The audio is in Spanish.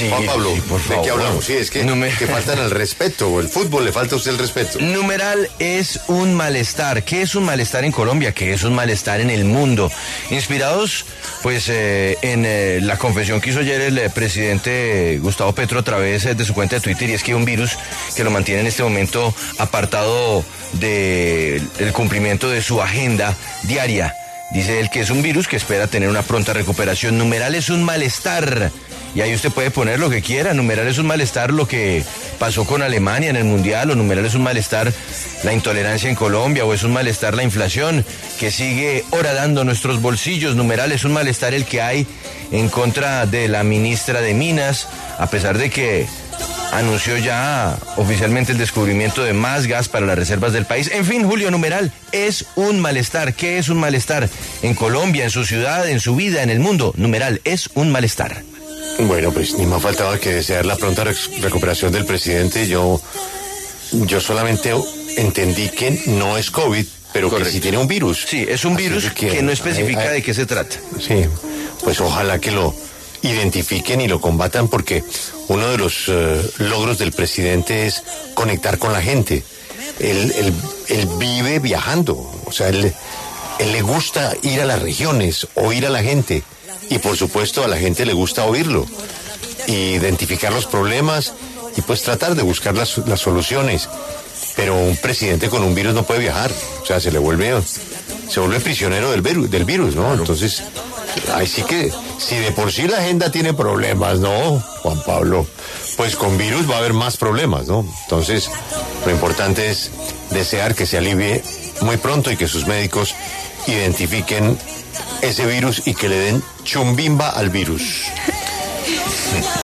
Sí, Juan Pablo, sí, por ¿de favor. qué hablamos? Sí, es que, que faltan al respeto. El fútbol le falta a usted el respeto. Numeral es un malestar. ¿Qué es un malestar en Colombia? ¿Qué es un malestar en el mundo? Inspirados, pues, eh, en eh, la confesión que hizo ayer el eh, presidente Gustavo Petro a través eh, de su cuenta de Twitter, y es que hay un virus que lo mantiene en este momento apartado del cumplimiento de su agenda diaria. Dice él que es un virus que espera tener una pronta recuperación. Numeral es un malestar. Y ahí usted puede poner lo que quiera. Numeral es un malestar lo que pasó con Alemania en el Mundial. O numeral es un malestar la intolerancia en Colombia. O es un malestar la inflación que sigue horadando nuestros bolsillos. Numeral es un malestar el que hay en contra de la ministra de Minas. A pesar de que anunció ya oficialmente el descubrimiento de más gas para las reservas del país. En fin, Julio Numeral, es un malestar. ¿Qué es un malestar? En Colombia, en su ciudad, en su vida, en el mundo. Numeral, es un malestar. Bueno, pues ni más faltaba que desear la pronta rec- recuperación del presidente. Yo, yo solamente entendí que no es COVID, pero que sí tiene un virus. Sí, es un Así virus que, no especifica de qué se trata. Sí, pues ojalá que lo identifiquen y lo combatan porque uno de los eh, logros del presidente es conectar con la gente. Él, él- vive viajando, o sea, él, él le gusta ir a las regiones, oír a la gente y por supuesto a la gente le gusta oírlo, identificar los problemas y pues tratar de buscar las, las soluciones. Pero un presidente con un virus no puede viajar, o sea, se le vuelve, se vuelve prisionero del virus, del virus, ¿no? Entonces, ahí sí que, si de por sí la agenda tiene problemas, ¿no, Juan Pablo? Pues con virus va a haber más problemas, ¿no? Entonces, lo importante es desear que se alivie muy pronto y que sus médicos identifiquen ese virus y que le den chumbimba al virus.